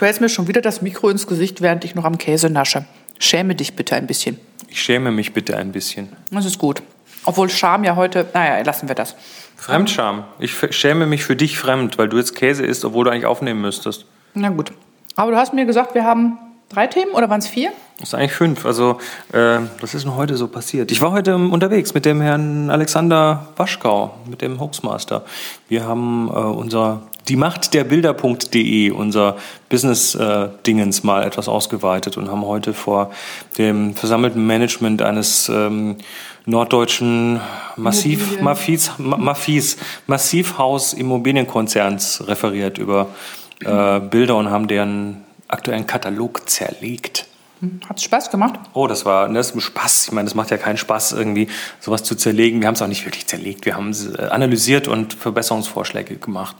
Du hältst mir schon wieder das Mikro ins Gesicht, während ich noch am Käse nasche. Schäme dich bitte ein bisschen. Ich schäme mich bitte ein bisschen. Das ist gut. Obwohl Scham ja heute, naja, lassen wir das. Fremdscham. Ich schäme mich für dich fremd, weil du jetzt Käse isst, obwohl du eigentlich aufnehmen müsstest. Na gut. Aber du hast mir gesagt, wir haben drei Themen oder waren es vier? Das ist eigentlich fünf. Also, äh, was ist denn heute so passiert? Ich war heute unterwegs mit dem Herrn Alexander Waschkau, mit dem Hoaxmaster. Wir haben äh, unser die Macht der Bilder.de, unser Business-Dingens, äh, mal etwas ausgeweitet und haben heute vor dem versammelten Management eines ähm, norddeutschen Massiv, Mafiz, Mafiz, Massivhaus Immobilienkonzerns referiert über äh, Bilder und haben deren aktuellen Katalog zerlegt. Hm, Hat es Spaß gemacht? Oh, das war das ist Spaß. Ich meine, das macht ja keinen Spaß, irgendwie sowas zu zerlegen. Wir haben es auch nicht wirklich zerlegt. Wir haben es äh, analysiert und Verbesserungsvorschläge gemacht.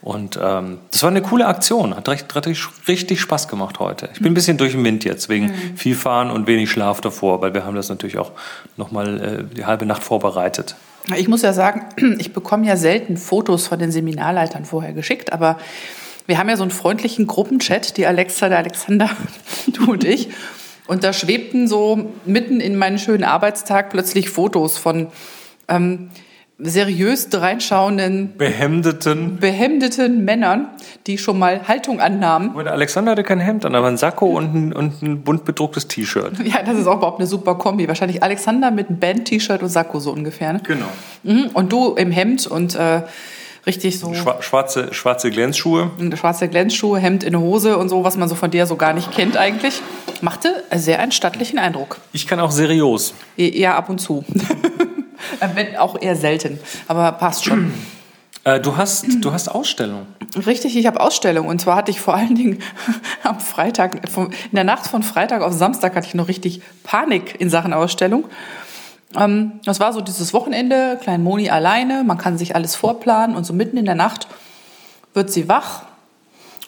Und ähm, das war eine coole Aktion. Hat richtig, richtig, richtig Spaß gemacht heute. Ich bin ein bisschen durch den Wind jetzt, wegen mhm. viel Fahren und wenig Schlaf davor, weil wir haben das natürlich auch nochmal äh, die halbe Nacht vorbereitet. Ich muss ja sagen, ich bekomme ja selten Fotos von den Seminarleitern vorher geschickt, aber wir haben ja so einen freundlichen Gruppenchat, die Alexa, der Alexander, du und ich. Und da schwebten so mitten in meinen schönen Arbeitstag plötzlich Fotos von ähm, seriös dreinschauenden, behemdeten, behemdeten Männern, die schon mal Haltung annahmen. Und Alexander hatte kein Hemd an, aber ein Sakko und ein, und ein bunt bedrucktes T-Shirt. Ja, das ist auch überhaupt eine super Kombi. Wahrscheinlich Alexander mit einem Band-T-Shirt und Sakko so ungefähr. Ne? Genau. Mhm. Und du im Hemd und äh, richtig so. Schwarze, schwarze Glänzschuhe. Schwarze Glänzschuhe, Hemd in Hose und so, was man so von dir so gar nicht kennt eigentlich. Machte sehr einen stattlichen Eindruck. Ich kann auch seriös. Ja, ab und zu. Wenn auch eher selten, aber passt schon. Äh, du hast, du hast Ausstellung. Richtig, ich habe Ausstellung. Und zwar hatte ich vor allen Dingen am Freitag, in der Nacht von Freitag auf Samstag hatte ich noch richtig Panik in Sachen Ausstellung. Ähm, das war so dieses Wochenende, Klein Moni alleine, man kann sich alles vorplanen und so mitten in der Nacht wird sie wach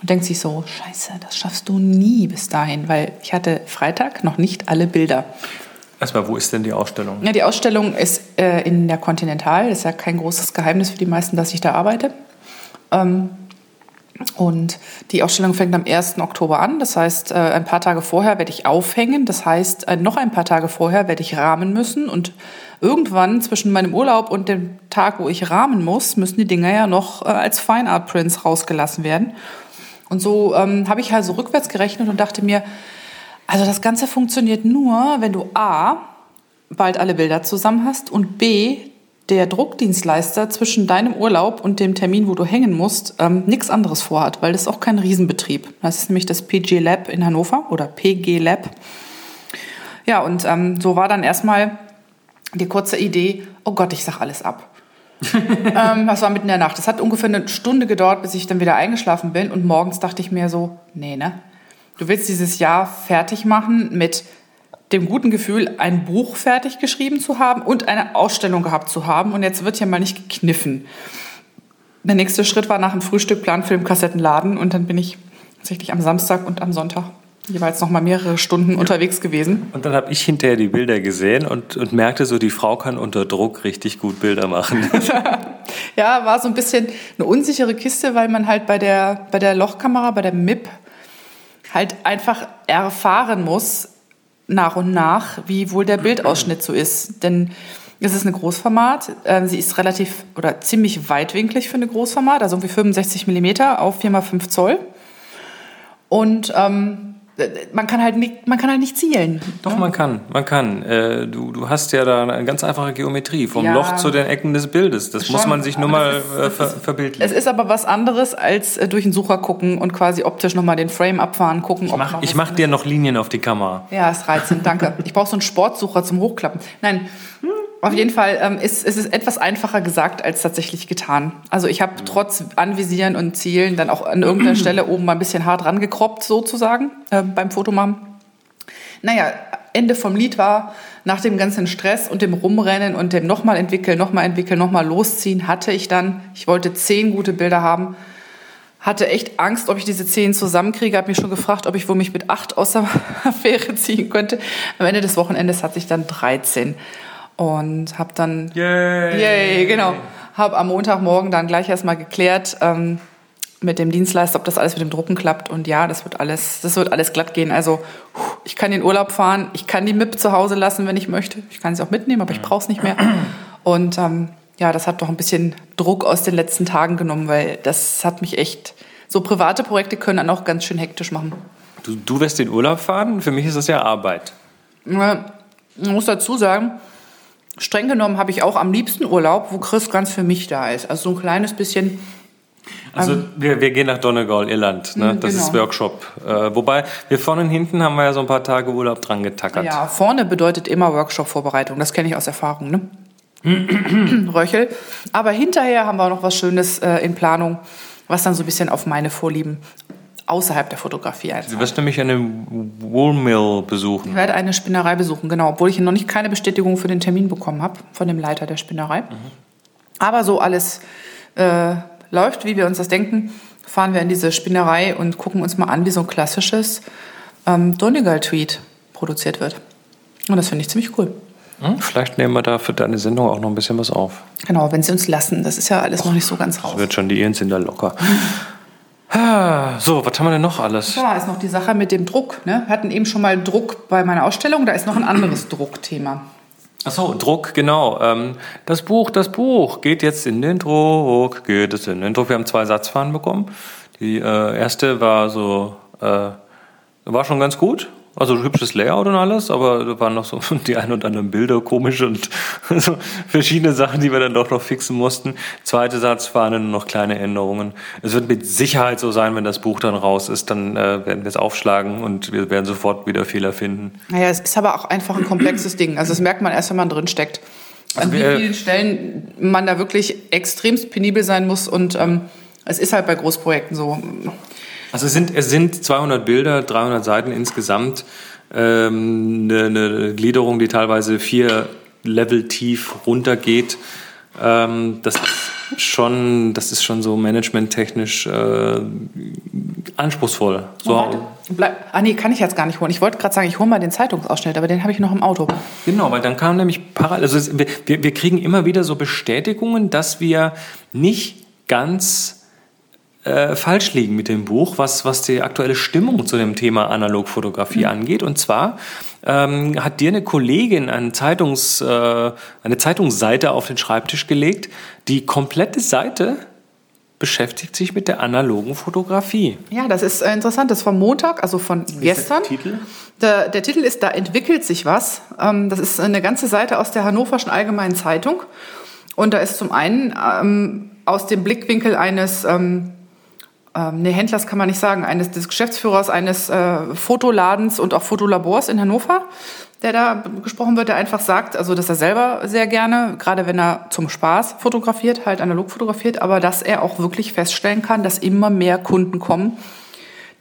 und denkt sich so, scheiße, das schaffst du nie bis dahin, weil ich hatte Freitag noch nicht alle Bilder. Erstmal, wo ist denn die Ausstellung? Ja, die Ausstellung ist äh, in der Continental. Das ist ja kein großes Geheimnis für die meisten, dass ich da arbeite. Ähm, und die Ausstellung fängt am 1. Oktober an. Das heißt, äh, ein paar Tage vorher werde ich aufhängen. Das heißt, äh, noch ein paar Tage vorher werde ich rahmen müssen. Und irgendwann zwischen meinem Urlaub und dem Tag, wo ich rahmen muss, müssen die Dinger ja noch äh, als Fine Art Prints rausgelassen werden. Und so ähm, habe ich halt so rückwärts gerechnet und dachte mir, also das Ganze funktioniert nur, wenn du A, bald alle Bilder zusammen hast und B, der Druckdienstleister zwischen deinem Urlaub und dem Termin, wo du hängen musst, ähm, nichts anderes vorhat, weil das ist auch kein Riesenbetrieb. Das ist nämlich das PG Lab in Hannover oder PG Lab. Ja, und ähm, so war dann erstmal die kurze Idee, oh Gott, ich sag alles ab. ähm, das war mitten in der Nacht. Es hat ungefähr eine Stunde gedauert, bis ich dann wieder eingeschlafen bin und morgens dachte ich mir so, nee, ne? Du willst dieses Jahr fertig machen mit dem guten Gefühl, ein Buch fertig geschrieben zu haben und eine Ausstellung gehabt zu haben. Und jetzt wird ja mal nicht gekniffen. Der nächste Schritt war nach dem Frühstück Planfilm Kassettenladen und dann bin ich tatsächlich am Samstag und am Sonntag jeweils noch mal mehrere Stunden unterwegs gewesen. Und dann habe ich hinterher die Bilder gesehen und, und merkte so, die Frau kann unter Druck richtig gut Bilder machen. ja, war so ein bisschen eine unsichere Kiste, weil man halt bei der, bei der Lochkamera, bei der MIP, halt einfach erfahren muss, nach und nach, wie wohl der Bildausschnitt so ist. Denn es ist eine Großformat. Ähm, sie ist relativ oder ziemlich weitwinklig für eine Großformat, also irgendwie 65 mm auf 4x5 Zoll. Und ähm, man kann halt nicht, man kann halt nicht zielen. Doch, man kann, man kann. Äh, du, du hast ja da eine ganz einfache Geometrie, vom ja, Loch zu den Ecken des Bildes. Das schon, muss man sich nur mal ist, äh, ver verbildlichen. Es ist aber was anderes, als äh, durch den Sucher gucken und quasi optisch nochmal den Frame abfahren, gucken. Ich mach, ich mach dir noch Linien auf die Kamera. Ja, ist reizend, danke. ich brauche so einen Sportsucher zum Hochklappen. Nein, auf jeden Fall ähm, ist, ist es etwas einfacher gesagt als tatsächlich getan. Also ich habe trotz Anvisieren und Zielen dann auch an irgendeiner Stelle oben mal ein bisschen hart rangekroppt sozusagen äh, beim Fotomachen. Naja, Ende vom Lied war, nach dem ganzen Stress und dem Rumrennen und dem nochmal entwickeln, nochmal entwickeln, nochmal losziehen, hatte ich dann, ich wollte zehn gute Bilder haben, hatte echt Angst, ob ich diese zehn zusammenkriege, habe mich schon gefragt, ob ich wohl mich mit acht aus der Affäre ziehen könnte. Am Ende des Wochenendes hatte ich dann 13 und habe dann, yay, yay genau, habe am Montagmorgen dann gleich erstmal geklärt, ähm, mit dem Dienstleister, ob das alles mit dem Drucken klappt. Und ja, das wird alles, das wird alles glatt gehen. Also ich kann in den Urlaub fahren, ich kann die MIP zu Hause lassen, wenn ich möchte. Ich kann sie auch mitnehmen, aber ich brauche es nicht mehr. Und ähm, ja, das hat doch ein bisschen Druck aus den letzten Tagen genommen, weil das hat mich echt. So private Projekte können dann auch ganz schön hektisch machen. Du, du wirst in Urlaub fahren? Für mich ist das ja Arbeit. Man muss dazu sagen, streng genommen habe ich auch am liebsten Urlaub, wo Chris ganz für mich da ist. Also so ein kleines bisschen also ähm, wir, wir gehen nach Donegal, Irland. Ne? Mhm, das genau. ist Workshop. Äh, wobei wir vorne und hinten haben wir ja so ein paar Tage Urlaub dran getackert. Ja, vorne bedeutet immer Workshop-Vorbereitung. Das kenne ich aus Erfahrung. Ne? Röchel. Aber hinterher haben wir auch noch was Schönes äh, in Planung, was dann so ein bisschen auf meine Vorlieben außerhalb der Fotografie einzahlt. Du wirst nämlich eine Woolmill besuchen. Ich werde eine Spinnerei besuchen, genau. Obwohl ich noch nicht keine Bestätigung für den Termin bekommen habe von dem Leiter der Spinnerei. Mhm. Aber so alles äh, läuft, wie wir uns das denken, fahren wir in diese Spinnerei und gucken uns mal an, wie so ein klassisches ähm, Donegal-Tweet produziert wird. Und das finde ich ziemlich cool. Hm, vielleicht nehmen wir da für deine Sendung auch noch ein bisschen was auf. Genau, wenn sie uns lassen. Das ist ja alles Och, noch nicht so ganz raus. Das wird schon, die Iren sind da locker. Ah, so, was haben wir denn noch alles? Da ist noch die Sache mit dem Druck. Ne? Wir hatten eben schon mal Druck bei meiner Ausstellung. Da ist noch ein anderes Druckthema. Achso, Druck, genau. Ähm, das Buch, das Buch geht jetzt in den Druck, geht es in den Druck. Wir haben zwei Satzfahnen bekommen. Die äh, erste war so, äh, war schon ganz gut. Also hübsches Layout und alles, aber da waren noch so die ein und anderen Bilder komisch und so verschiedene Sachen, die wir dann doch noch fixen mussten. Zweite Satz waren dann noch kleine Änderungen. Es wird mit Sicherheit so sein, wenn das Buch dann raus ist, dann äh, werden wir es aufschlagen und wir werden sofort wieder Fehler finden. Naja, es ist aber auch einfach ein komplexes Ding. Also das merkt man erst, wenn man drin steckt. An also wie vielen Stellen man da wirklich extremst penibel sein muss und ähm, es ist halt bei Großprojekten so. Also es sind, es sind 200 Bilder, 300 Seiten insgesamt. Ähm, eine, eine Gliederung, die teilweise vier Level tief runtergeht. Ähm, das ist schon, das ist schon so managementtechnisch äh, anspruchsvoll. So. Bleib, ah nee, kann ich jetzt gar nicht holen. Ich wollte gerade sagen, ich hole mal den Zeitungsausschnitt, aber den habe ich noch im Auto. Genau, weil dann kam nämlich parallel, also wir, wir kriegen immer wieder so Bestätigungen, dass wir nicht ganz äh, falsch liegen mit dem Buch, was, was die aktuelle Stimmung zu dem Thema Analogfotografie mhm. angeht. Und zwar ähm, hat dir eine Kollegin eine, Zeitungs, äh, eine Zeitungsseite auf den Schreibtisch gelegt. Die komplette Seite beschäftigt sich mit der analogen Fotografie. Ja, das ist äh, interessant. Das ist vom Montag, also von Wie gestern. Ist der, Titel? Der, der, Titel ist Da entwickelt sich was. Ähm, das ist eine ganze Seite aus der Hannoverschen Allgemeinen Zeitung. Und da ist zum einen ähm, aus dem Blickwinkel eines ähm, ähm, nee, Händlers kann man nicht sagen, eines des Geschäftsführers eines äh, Fotoladens und auch Fotolabors in Hannover, der da gesprochen wird, der einfach sagt, also dass er selber sehr gerne, gerade wenn er zum Spaß fotografiert, halt analog fotografiert, aber dass er auch wirklich feststellen kann, dass immer mehr Kunden kommen,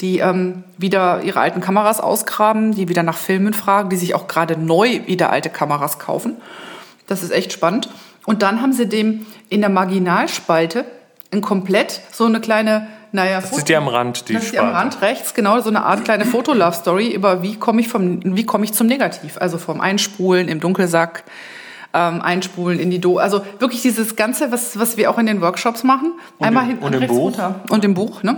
die ähm, wieder ihre alten Kameras ausgraben, die wieder nach Filmen fragen, die sich auch gerade neu wieder alte Kameras kaufen. Das ist echt spannend. Und dann haben sie dem in der Marginalspalte ein komplett so eine kleine naja, das Foto, ist die am Rand, die Das ist die am Rand rechts, genau, so eine Art kleine Foto-Love-Story über wie komme ich, vom, wie komme ich zum Negativ. Also vom Einspulen im Dunkelsack, ähm, Einspulen in die Do. Also wirklich dieses Ganze, was, was wir auch in den Workshops machen. Und Einmal hinten und rechts Buch. runter. Und im Buch, ne?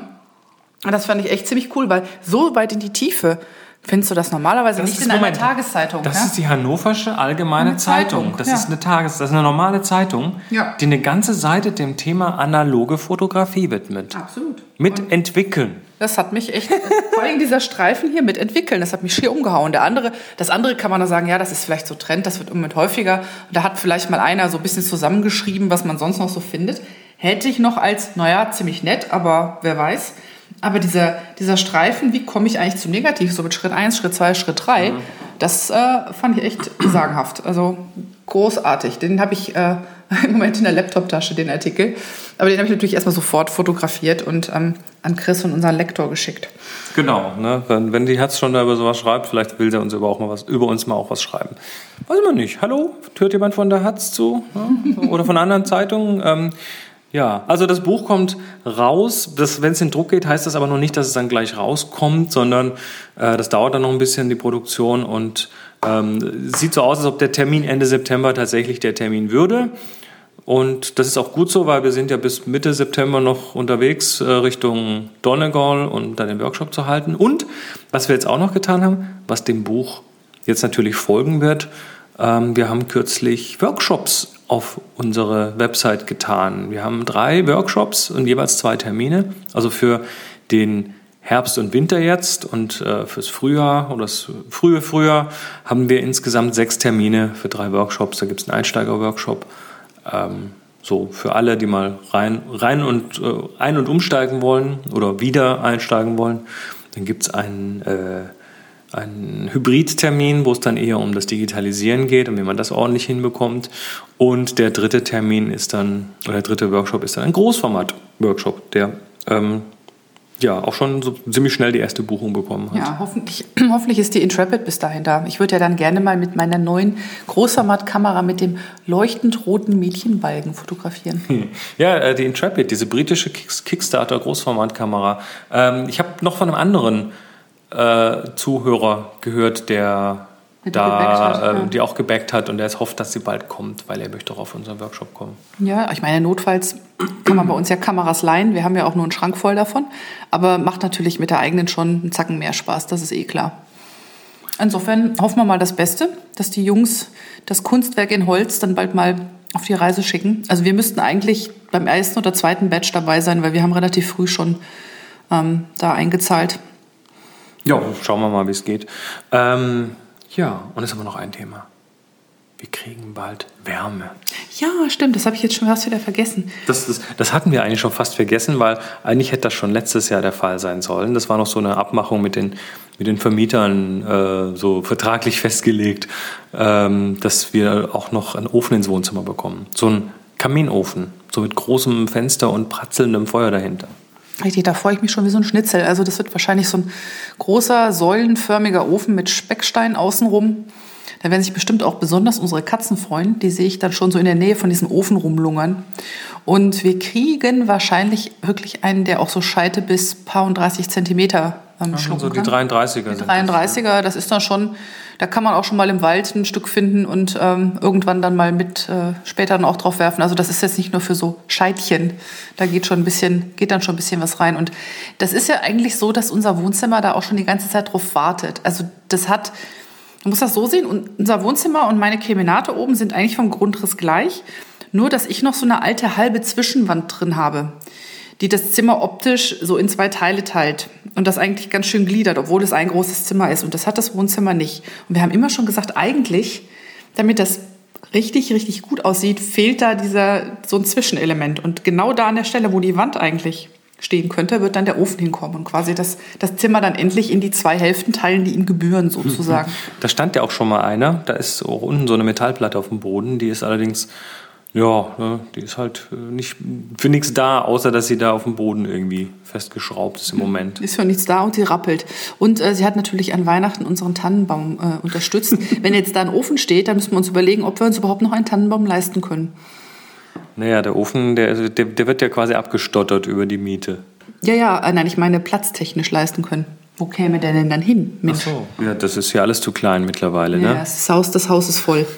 Und das fand ich echt ziemlich cool, weil so weit in die Tiefe Findest du das normalerweise das nicht in Moment, einer Tageszeitung? Das ja? ist die Hannoversche Allgemeine Zeitung. Zeitung. Das ja. ist eine Tages, das ist eine normale Zeitung, ja. die eine ganze Seite dem Thema analoge Fotografie widmet. Absolut. Mitentwickeln. Das hat mich echt, vor allem dieser Streifen hier mitentwickeln, das hat mich schier umgehauen. Der andere, das andere kann man nur sagen, ja, das ist vielleicht so Trend, das wird im Moment häufiger. Da hat vielleicht mal einer so ein bisschen zusammengeschrieben, was man sonst noch so findet. Hätte ich noch als, naja, ziemlich nett, aber wer weiß. Aber dieser, dieser Streifen, wie komme ich eigentlich zum Negativ, so mit Schritt 1, Schritt 2, Schritt 3, ja. das äh, fand ich echt sagenhaft. Also großartig. Den habe ich äh, im Moment in der Laptoptasche, den Artikel. Aber den habe ich natürlich erstmal sofort fotografiert und ähm, an Chris und unseren Lektor geschickt. Genau, ne? wenn, wenn die Herz schon da über sowas schreibt, vielleicht will der uns über, auch mal was, über uns mal auch was schreiben. Weiß man nicht. Hallo? Hört jemand von der Hatz zu? Ne? Oder von anderen Zeitungen? Ähm, ja, also das Buch kommt raus. Wenn es in Druck geht, heißt das aber noch nicht, dass es dann gleich rauskommt, sondern äh, das dauert dann noch ein bisschen, die Produktion. Und ähm, sieht so aus, als ob der Termin Ende September tatsächlich der Termin würde. Und das ist auch gut so, weil wir sind ja bis Mitte September noch unterwegs äh, Richtung Donegal und dann den Workshop zu halten. Und was wir jetzt auch noch getan haben, was dem Buch jetzt natürlich folgen wird, wir haben kürzlich Workshops auf unsere Website getan. Wir haben drei Workshops und jeweils zwei Termine. Also für den Herbst und Winter jetzt und äh, fürs Frühjahr oder das frühe Frühjahr haben wir insgesamt sechs Termine für drei Workshops. Da gibt es einen Einsteiger-Workshop. Ähm, so für alle, die mal rein, rein und äh, ein- und umsteigen wollen oder wieder einsteigen wollen. Dann gibt es einen, äh, einen Hybrid-Termin, wo es dann eher um das Digitalisieren geht und wie man das ordentlich hinbekommt. Und der dritte Termin ist dann, oder der dritte Workshop ist dann ein Großformat-Workshop, der ähm, ja auch schon so ziemlich schnell die erste Buchung bekommen hat. Ja, hoffentlich, hoffentlich ist die Intrepid bis dahin da. Ich würde ja dann gerne mal mit meiner neuen Großformatkamera mit dem leuchtend roten Mädchenbalgen fotografieren. Hm. Ja, äh, die Intrepid, diese britische Kickstarter Großformatkamera. Ähm, ich habe noch von einem anderen äh, Zuhörer gehört, der Der da, hat, äh, die auch gebackt hat und der jetzt hofft, dass sie bald kommt, weil er möchte auch auf unseren Workshop kommen. Ja, ich meine, notfalls kann man bei uns ja Kameras leihen. Wir haben ja auch nur einen Schrank voll davon. Aber macht natürlich mit der eigenen schon einen Zacken mehr Spaß, das ist eh klar. Insofern hoffen wir mal das Beste, dass die Jungs das Kunstwerk in Holz dann bald mal auf die Reise schicken. Also wir müssten eigentlich beim ersten oder zweiten Batch dabei sein, weil wir haben relativ früh schon ähm, da eingezahlt. Ja, schauen wir mal, wie es geht. Ähm, ja, und es ist aber noch ein Thema. Wir kriegen bald Wärme. Ja, stimmt, das habe ich jetzt schon fast wieder vergessen. Das, das, das hatten wir eigentlich schon fast vergessen, weil eigentlich hätte das schon letztes Jahr der Fall sein sollen. Das war noch so eine Abmachung mit den, mit den Vermietern, äh, so vertraglich festgelegt, ähm, dass wir auch noch einen Ofen ins Wohnzimmer bekommen. So ein Kaminofen, so mit großem Fenster und pratzelndem Feuer dahinter. Richtig, da freue ich mich schon wie so ein Schnitzel. Also das wird wahrscheinlich so ein großer, säulenförmiger Ofen mit Speckstein außenrum. Da werden sich bestimmt auch besonders unsere Katzen freuen. Die sehe ich dann schon so in der Nähe von diesem Ofen rumlungern. Und wir kriegen wahrscheinlich wirklich einen, der auch so Scheite bis paar und 30 Zentimeter ähm, schlucken so die kann. 33er Die sind das, 33er, das ist dann schon, da kann man auch schon mal im Wald ein Stück finden und ähm, irgendwann dann mal mit äh, später dann auch drauf werfen. Also das ist jetzt nicht nur für so Scheitchen. Da geht schon ein bisschen, geht dann schon ein bisschen was rein. Und das ist ja eigentlich so, dass unser Wohnzimmer da auch schon die ganze Zeit drauf wartet. Also das hat, man muss das so sehen, unser Wohnzimmer und meine Kemenate oben sind eigentlich vom Grundriss gleich. Nur, dass ich noch so eine alte halbe Zwischenwand drin habe, die das Zimmer optisch so in zwei Teile teilt und das eigentlich ganz schön gliedert, obwohl es ein großes Zimmer ist. Und das hat das Wohnzimmer nicht. Und wir haben immer schon gesagt, eigentlich, damit das richtig, richtig gut aussieht, fehlt da dieser, so ein Zwischenelement. Und genau da an der Stelle, wo die Wand eigentlich stehen könnte, wird dann der Ofen hinkommen und quasi das, das Zimmer dann endlich in die zwei Hälften teilen, die ihm gebühren sozusagen. Da stand ja auch schon mal einer, da ist auch unten so eine Metallplatte auf dem Boden, die ist allerdings, ja, ne, die ist halt äh, nicht für nichts da, außer dass sie da auf dem Boden irgendwie festgeschraubt ist im Moment. Ist für nichts da und sie rappelt. Und äh, sie hat natürlich an Weihnachten unseren Tannenbaum äh, unterstützt. Wenn jetzt da ein Ofen steht, dann müssen wir uns überlegen, ob wir uns überhaupt noch einen Tannenbaum leisten können. Naja, der Ofen, der, der, der wird ja quasi abgestottert über die Miete. Ja, ja, äh, nein, ich meine platztechnisch leisten können. Wo käme der denn dann hin? Mensch. so. Ja, das ist ja alles zu klein mittlerweile, Ja, ne? das Haus, das Haus ist voll.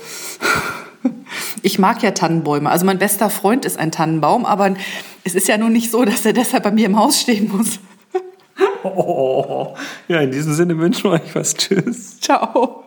Ich mag ja Tannenbäume. Also mein bester Freund ist ein Tannenbaum, aber es ist ja nun nicht so, dass er deshalb bei mir im Haus stehen muss. Oh, ja, in diesem Sinne wünschen wir euch was. Tschüss. Ciao.